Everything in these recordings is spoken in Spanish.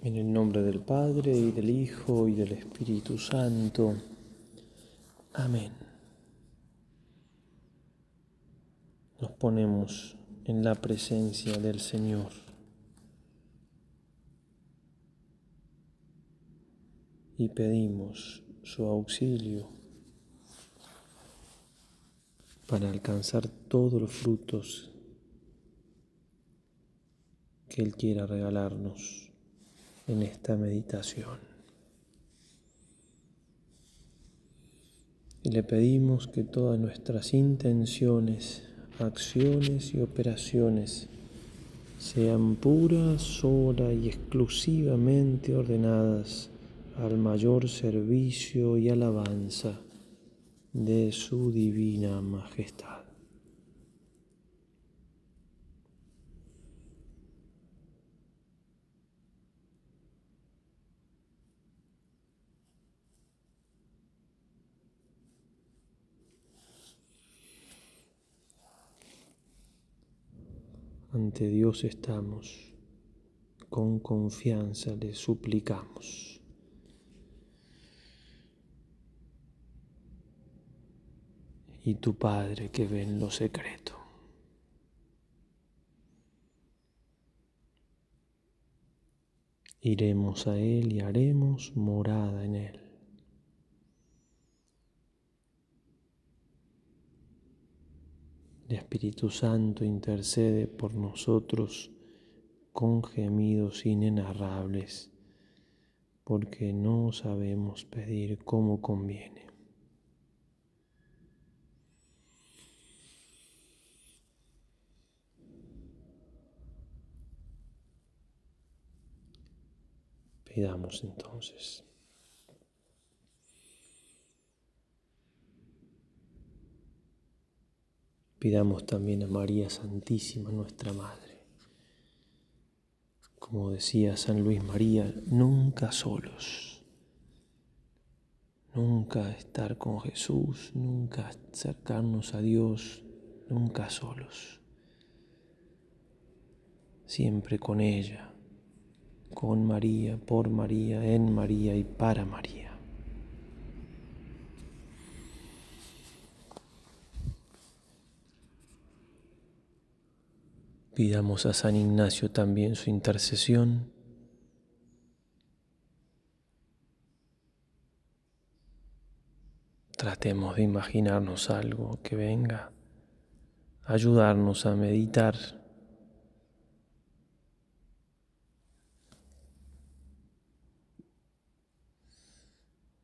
En el nombre del Padre y del Hijo y del Espíritu Santo. Amén. Nos ponemos en la presencia del Señor. Y pedimos su auxilio para alcanzar todos los frutos que Él quiera regalarnos en esta meditación. Y le pedimos que todas nuestras intenciones, acciones y operaciones sean puras, sola y exclusivamente ordenadas al mayor servicio y alabanza de su divina majestad. Ante Dios estamos, con confianza le suplicamos. Y tu Padre que ve en lo secreto. Iremos a Él y haremos morada en Él. El Espíritu Santo intercede por nosotros con gemidos inenarrables, porque no sabemos pedir como conviene. Pidamos entonces. Pidamos también a María Santísima, nuestra Madre. Como decía San Luis María, nunca solos, nunca estar con Jesús, nunca acercarnos a Dios, nunca solos. Siempre con ella, con María, por María, en María y para María. Pidamos a San Ignacio también su intercesión. Tratemos de imaginarnos algo que venga ayudarnos a meditar.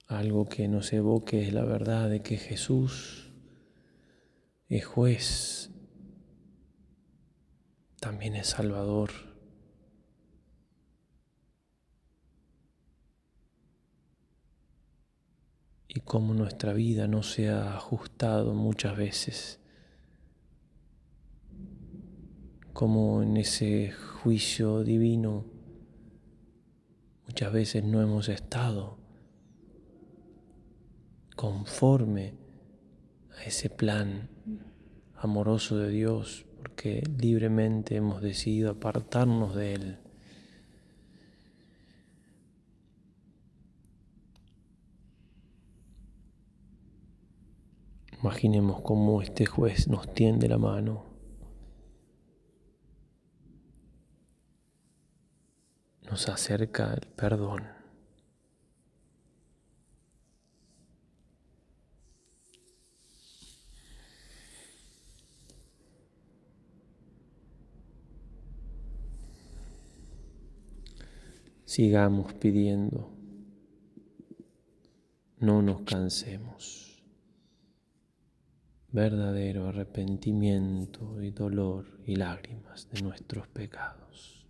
Algo que nos evoque la verdad de que Jesús es juez también es Salvador. Y cómo nuestra vida no se ha ajustado muchas veces, como en ese juicio divino muchas veces no hemos estado conforme a ese plan amoroso de Dios porque libremente hemos decidido apartarnos de Él. Imaginemos cómo este juez nos tiende la mano. Nos acerca el perdón. Sigamos pidiendo, no nos cansemos. Verdadero arrepentimiento y dolor y lágrimas de nuestros pecados.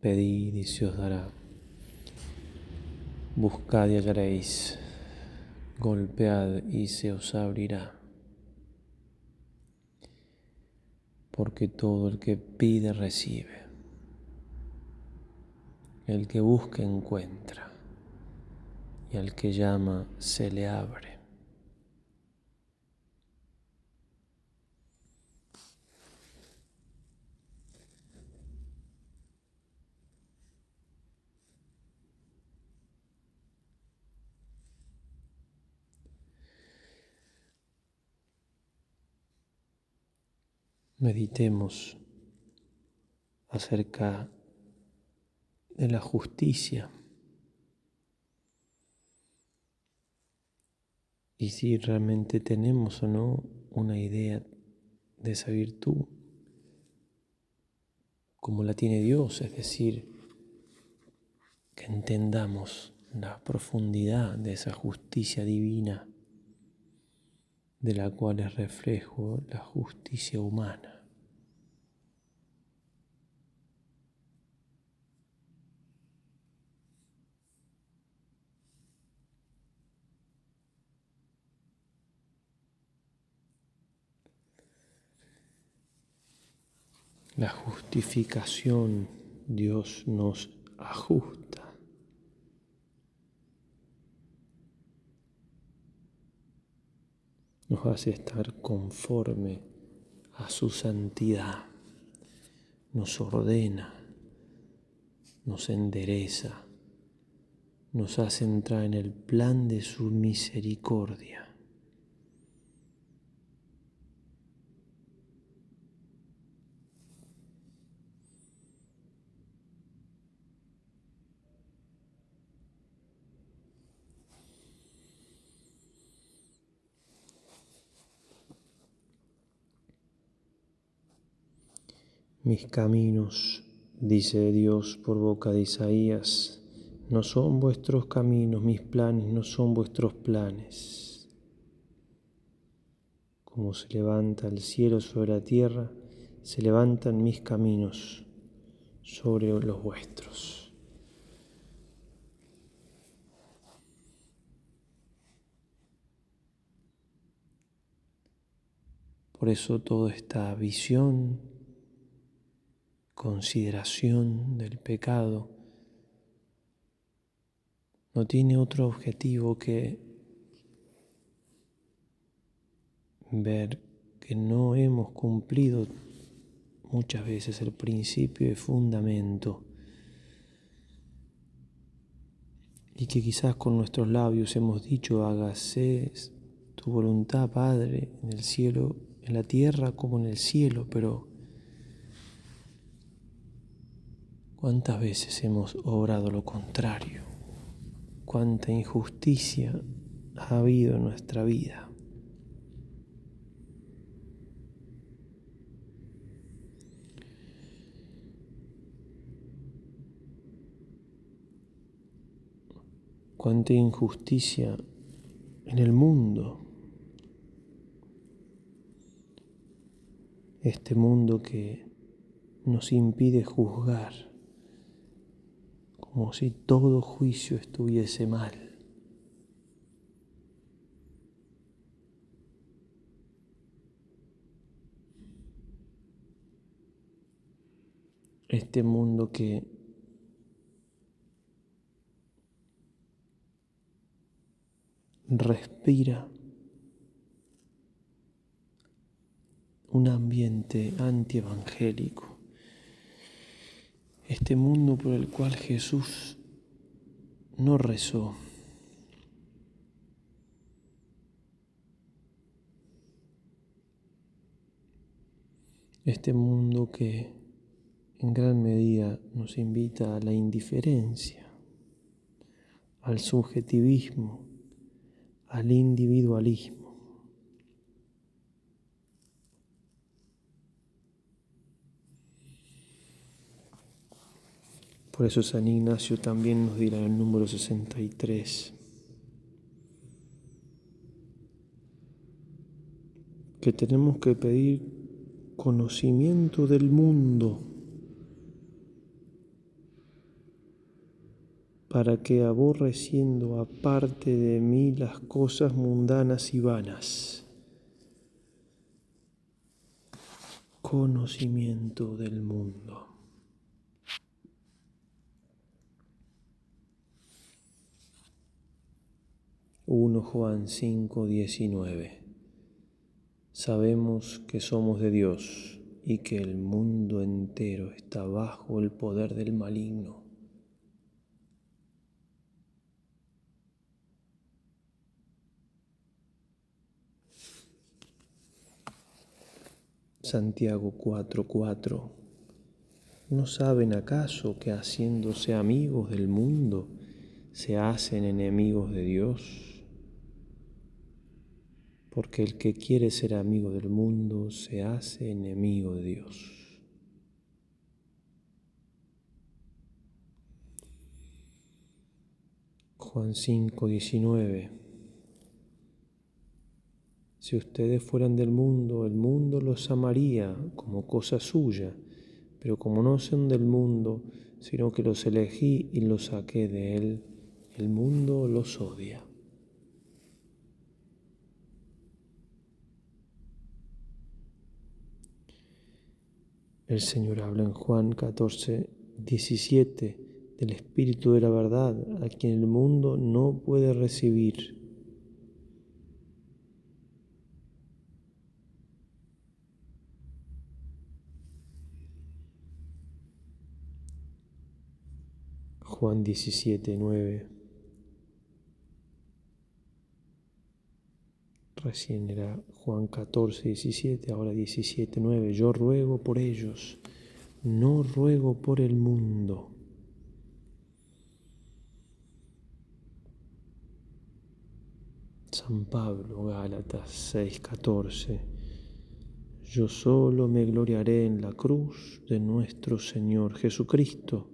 Pedid y se os dará. Buscad y hallaréis golpead y se os abrirá. Porque todo el que pide recibe, el que busca encuentra, y al que llama se le abre. Meditemos acerca de la justicia. Y si realmente tenemos o no una idea de esa virtud como la tiene Dios, es decir, que entendamos la profundidad de esa justicia divina de la cual es reflejo la justicia humana. La justificación Dios nos ajusta. Nos hace estar conforme a su santidad. Nos ordena, nos endereza, nos hace entrar en el plan de su misericordia. Mis caminos, dice Dios por boca de Isaías, no son vuestros caminos, mis planes no son vuestros planes. Como se levanta el cielo sobre la tierra, se levantan mis caminos sobre los vuestros. Por eso toda esta visión consideración del pecado no tiene otro objetivo que ver que no hemos cumplido muchas veces el principio y fundamento y que quizás con nuestros labios hemos dicho hágase tu voluntad Padre en el cielo en la tierra como en el cielo pero ¿Cuántas veces hemos obrado lo contrario? ¿Cuánta injusticia ha habido en nuestra vida? cuánta injusticia en el mundo. Este mundo que nos impide juzgar como si todo juicio estuviese mal. Este mundo que respira un ambiente antievangélico este mundo por el cual Jesús no rezó. Este mundo que en gran medida nos invita a la indiferencia, al subjetivismo, al individualismo. Por eso San Ignacio también nos dirá en el número 63 que tenemos que pedir conocimiento del mundo para que aborreciendo aparte de mí las cosas mundanas y vanas, conocimiento del mundo. 1 Juan 5, 19. Sabemos que somos de Dios y que el mundo entero está bajo el poder del maligno. Santiago 4:4. ¿No saben acaso que haciéndose amigos del mundo se hacen enemigos de Dios? Porque el que quiere ser amigo del mundo se hace enemigo de Dios. Juan 5, 19. Si ustedes fueran del mundo, el mundo los amaría como cosa suya, pero como no son del mundo, sino que los elegí y los saqué de él, el mundo los odia. El Señor habla en Juan 14, 17 el Espíritu de la verdad, a quien el mundo no puede recibir. Juan 17, 9. Recién era Juan 14, 17, ahora 17, 9. Yo ruego por ellos, no ruego por el mundo. San Pablo, Gálatas 6:14. Yo solo me gloriaré en la cruz de nuestro Señor Jesucristo,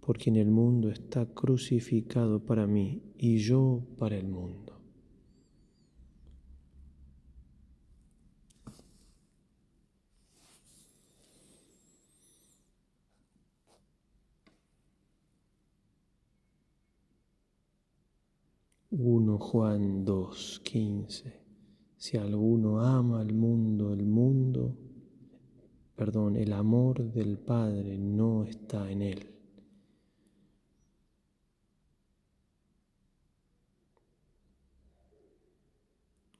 por quien el mundo está crucificado para mí y yo para el mundo. 1 Juan 2, 15. Si alguno ama al mundo, el mundo, perdón, el amor del Padre no está en él.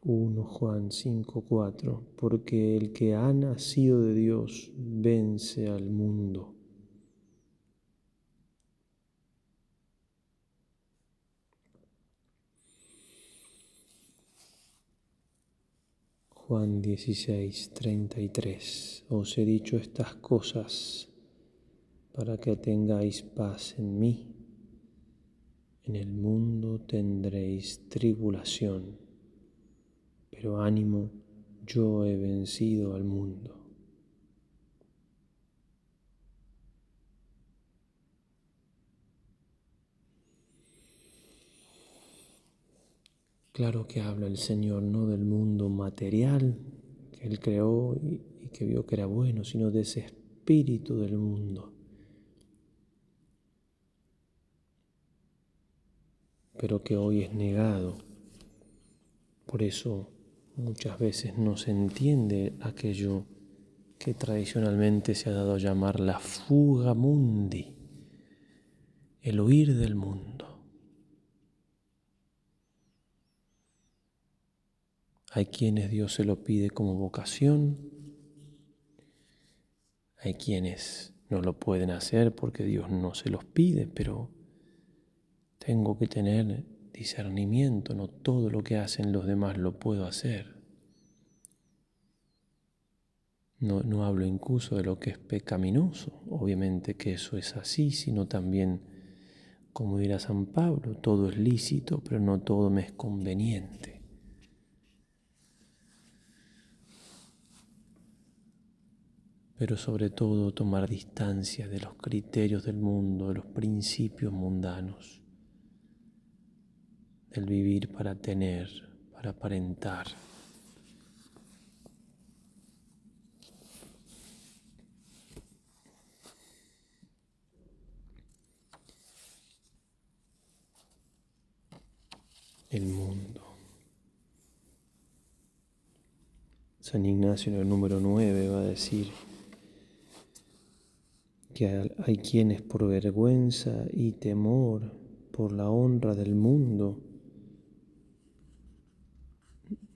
Uno Juan 5, 4, porque el que ha nacido de Dios vence al mundo. Juan 16, 33. Os he dicho estas cosas para que tengáis paz en mí. En el mundo tendréis tribulación, pero ánimo, yo he vencido al mundo. Claro que habla el Señor no del mundo material que Él creó y, que vio que era bueno, sino de ese espíritu del mundo. pero que hoy es negado. Por eso muchas veces no se entiende aquello que tradicionalmente se ha dado a llamar la fuga mundi, el huir del mundo. Hay quienes Dios se lo pide como vocación, hay quienes no lo pueden hacer porque Dios no se los pide, pero tengo que tener discernimiento, no todo lo que hacen los demás lo puedo hacer. No, hablo incluso de lo que es pecaminoso, obviamente que eso es así, sino también, como dirá San Pablo, todo es lícito, pero no todo me es conveniente. Pero sobre todo tomar distancia de los criterios del mundo, de los principios mundanos, del vivir para tener, para aparentar. El mundo. San Ignacio en el número 9 va a decir, que hay quienes por vergüenza y temor por la honra del mundo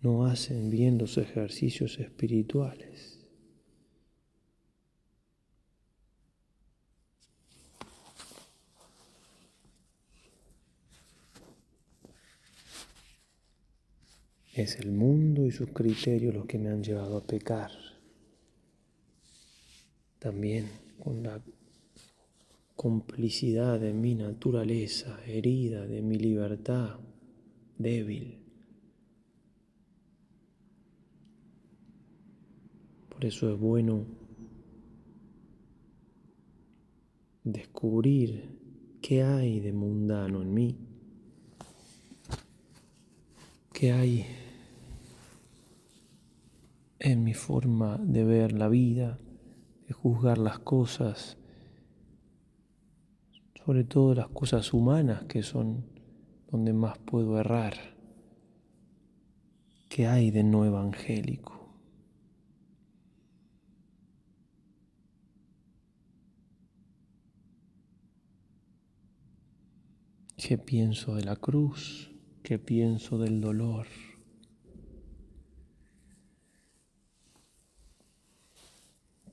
no hacen bien los ejercicios espirituales. Es el mundo y sus criterios los que me han llevado a pecar. también con la complicidad de mi naturaleza herida, de mi libertad débil. Por eso es bueno descubrir qué hay de mundano en mí, qué hay en mi forma de ver la vida, de juzgar las cosas, sobre todo las cosas humanas que son donde más puedo errar. ¿Qué hay de no evangélico? ¿Qué pienso de la cruz? ¿Qué pienso del dolor?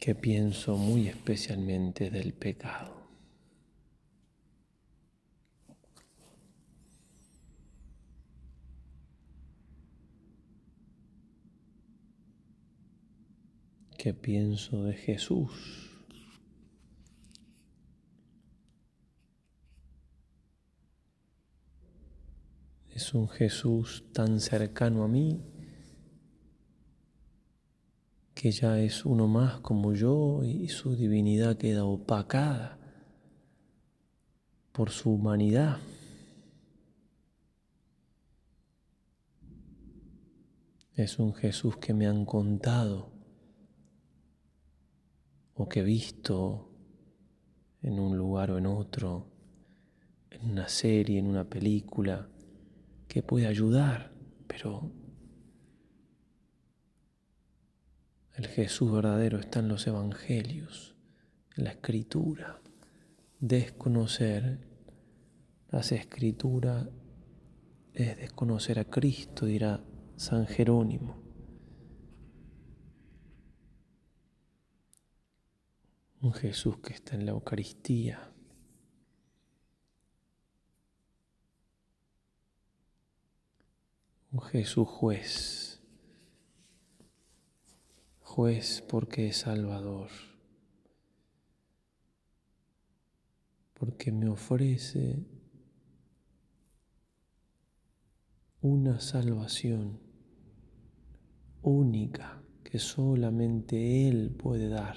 ¿Qué pienso muy especialmente del pecado? ¿Qué pienso de Jesús? Es un Jesús tan cercano a mí que ya es uno más como yo y su divinidad queda opacada por su humanidad. Es un Jesús que me han contado o que he visto en un lugar o en otro, en una serie, en una película que puede ayudar, pero el Jesús verdadero está en los evangelios, en la escritura. Desconocer las escrituras es desconocer a Cristo, dirá San Jerónimo. Un Jesús que está en la Eucaristía. un Jesús juez, juez porque es Salvador, porque me ofrece una salvación única que solamente Él puede dar.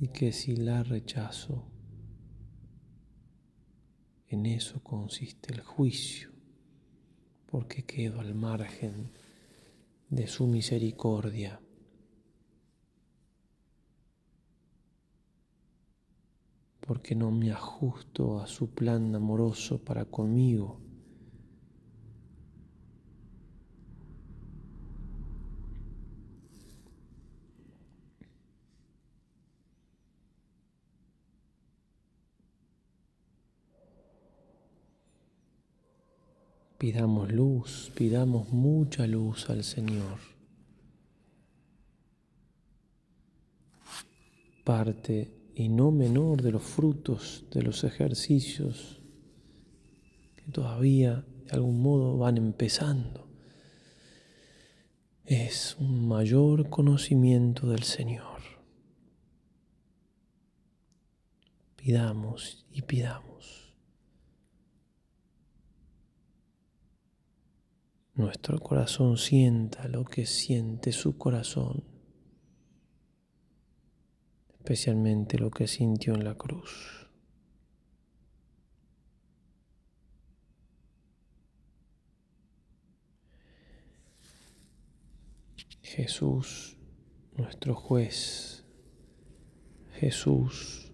Y que si la rechazo, en eso consiste el juicio porque quedo al margen de su misericordia. porque no me ajusto a su plan amoroso para conmigo. Pidamos luz, pidamos mucha luz al Señor. Parte y no menor de los frutos de los ejercicios que todavía de algún modo van empezando es un mayor conocimiento del Señor. Pidamos y pidamos. Nuestro corazón sienta lo que siente su corazón, especialmente lo que sintió en la cruz. Jesús, nuestro juez, Jesús,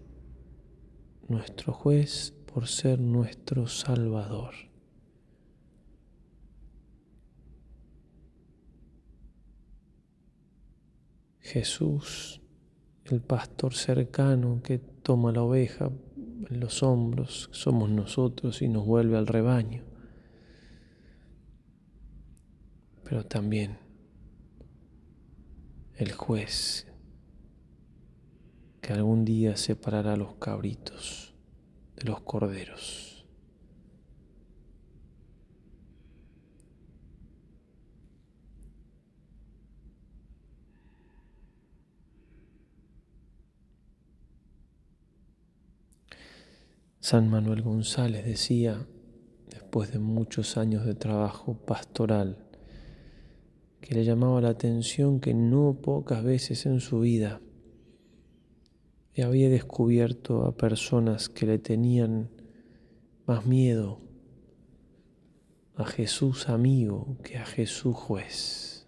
nuestro juez por ser nuestro Salvador. Jesús, el pastor cercano que toma la oveja en los hombros, somos nosotros y nos vuelve al rebaño. Pero también el juez que algún día separará a los cabritos de los corderos. San Manuel González decía, después de muchos años de trabajo pastoral, que le llamaba la atención que no pocas veces en su vida había descubierto a personas que le tenían más miedo a Jesús amigo que a Jesús juez.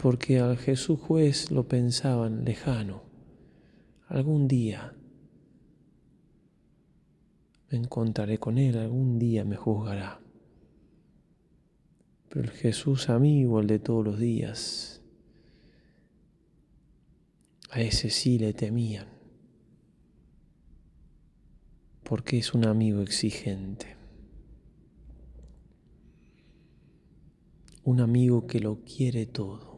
Porque al Jesús juez lo pensaban lejano. Algún día me encontraré con Él, algún día me juzgará. Pero el Jesús amigo, el de todos los días, a ese sí le temían, porque es un amigo exigente, un amigo que lo quiere todo,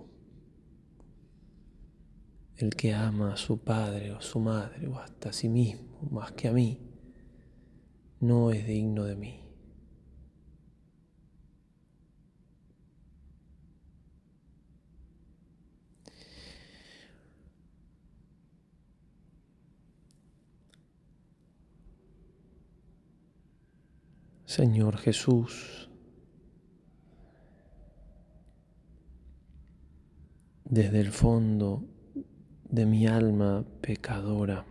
el que ama a su padre o su madre o hasta a sí mismo más que a mí, no es digno de mí. Señor Jesús, desde el fondo de mi alma pecadora,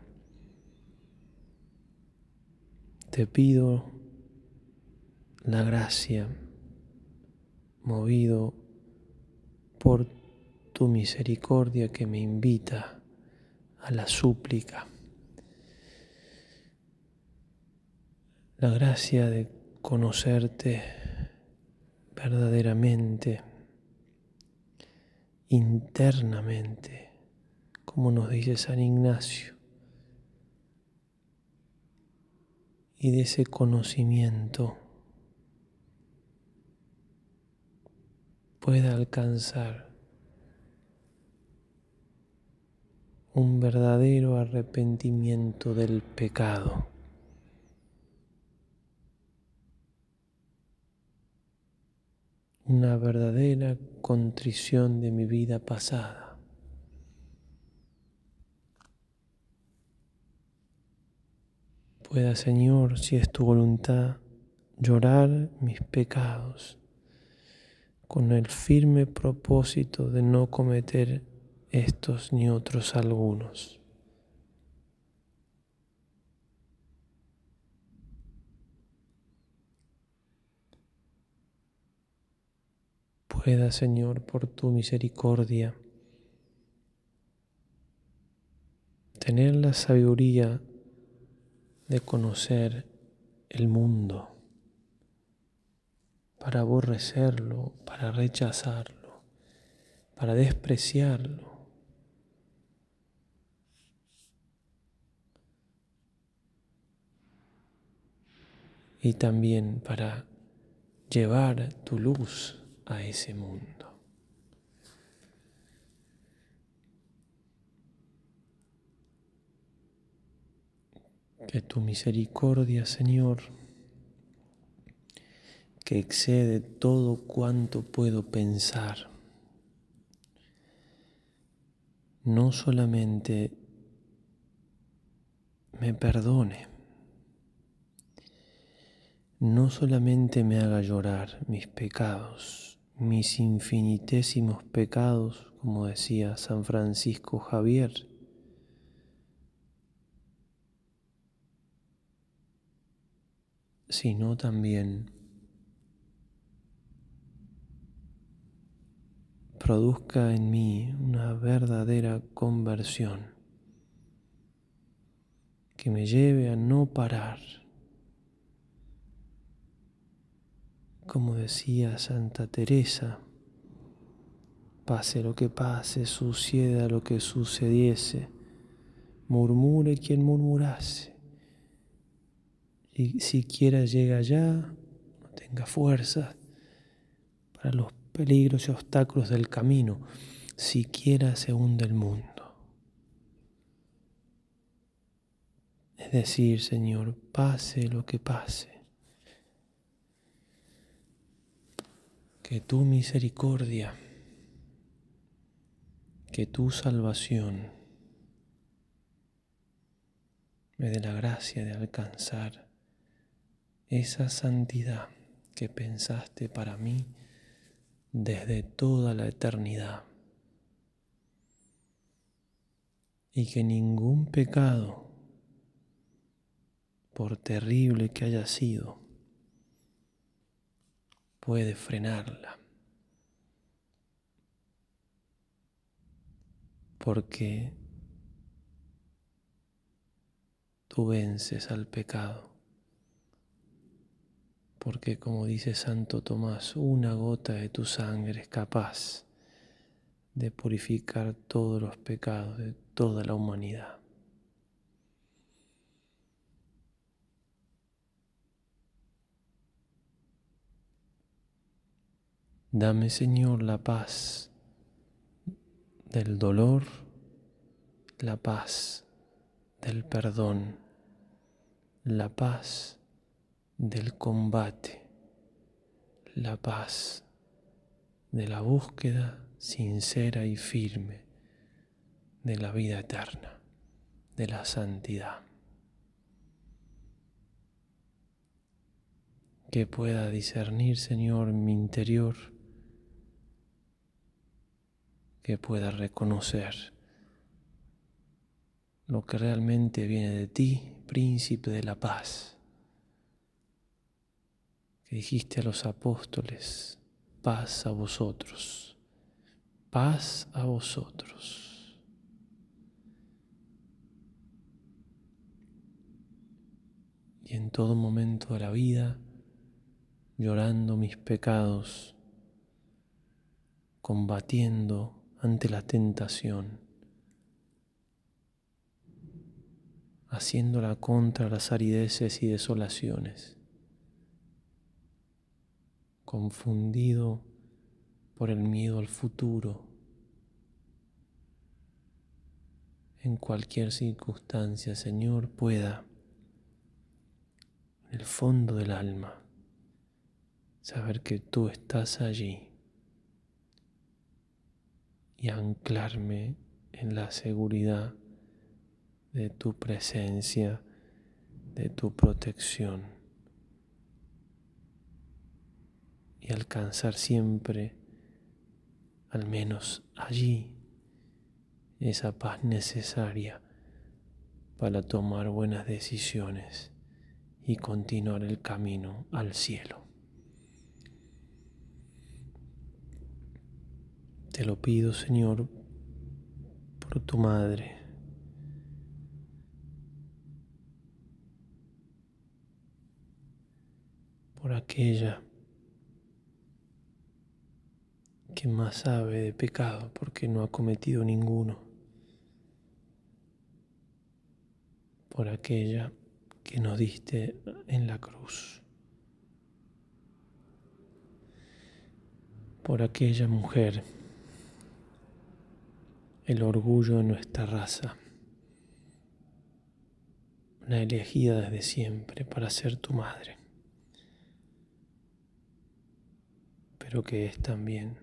te pido la gracia, movido por tu misericordia que me invita a la súplica. La gracia de conocerte verdaderamente, internamente, como nos dice San Ignacio, y de ese conocimiento pueda alcanzar un verdadero arrepentimiento del pecado. una verdadera contrición de mi vida pasada. Pueda, Señor, si es tu voluntad, llorar mis pecados con el firme propósito de no cometer estos ni otros algunos. pueda, Señor, por tu misericordia, tener la sabiduría de conocer el mundo, para aborrecerlo, para rechazarlo, para despreciarlo. Y también para llevar tu luz a ese mundo. Que tu misericordia, Señor, que excede todo cuanto puedo pensar, no solamente me perdone, no solamente me haga llorar mis pecados, mis infinitésimos pecados, como decía San Francisco Javier. Sino también produzca en mí una verdadera conversión que me lleve a no parar como decía Santa Teresa, pase lo que pase, suceda lo que sucediese, murmure quien murmurase, y siquiera llega allá, no tenga fuerza para los peligros y obstáculos del camino, siquiera se hunde el mundo. Es decir, Señor, pase lo que pase que tu misericordia, que tu salvación me dé la gracia de alcanzar esa santidad que pensaste para mí desde toda la eternidad. Y que ningún pecado, por terrible que haya sido, puede frenarla. Porque tú vences al pecado. Porque como dice Santo Tomás, una gota de tu sangre es capaz de purificar todos los pecados de toda la humanidad. Dame, Señor, la paz del dolor, la paz del perdón la paz del combate, la paz de la búsqueda sincera y firme de la vida eterna, de la santidad. Que pueda discernir, Señor, mi interior, que pueda reconocer lo que realmente viene de ti príncipe de la paz, dijiste a los apóstoles, paz a vosotros, paz a vosotros. Y en todo momento de la vida, llorando mis pecados, combatiendo ante la tentación, haciéndola contra las arideces y desolaciones, confundido por el miedo al futuro, en cualquier circunstancia, Señor, pueda, en el fondo del alma, saber que tú estás allí y anclarme en la seguridad de tu presencia, de tu protección y alcanzar siempre, al menos allí, esa paz necesaria para tomar buenas decisiones y continuar el camino al cielo. Te lo pido, Señor, por tu Madre por aquella que más sabe de pecado porque no ha cometido ninguno, por aquella que nos diste en la cruz, por aquella mujer, el orgullo de nuestra raza, la elegida desde siempre para ser tu madre. pero que es también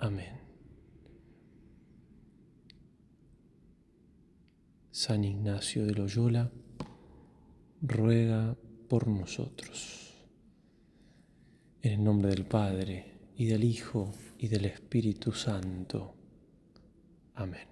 Amén. San Ignacio de Loyola, ruega por nosotros. En el nombre del Padre, y del Hijo, y del Espíritu Santo. Amén.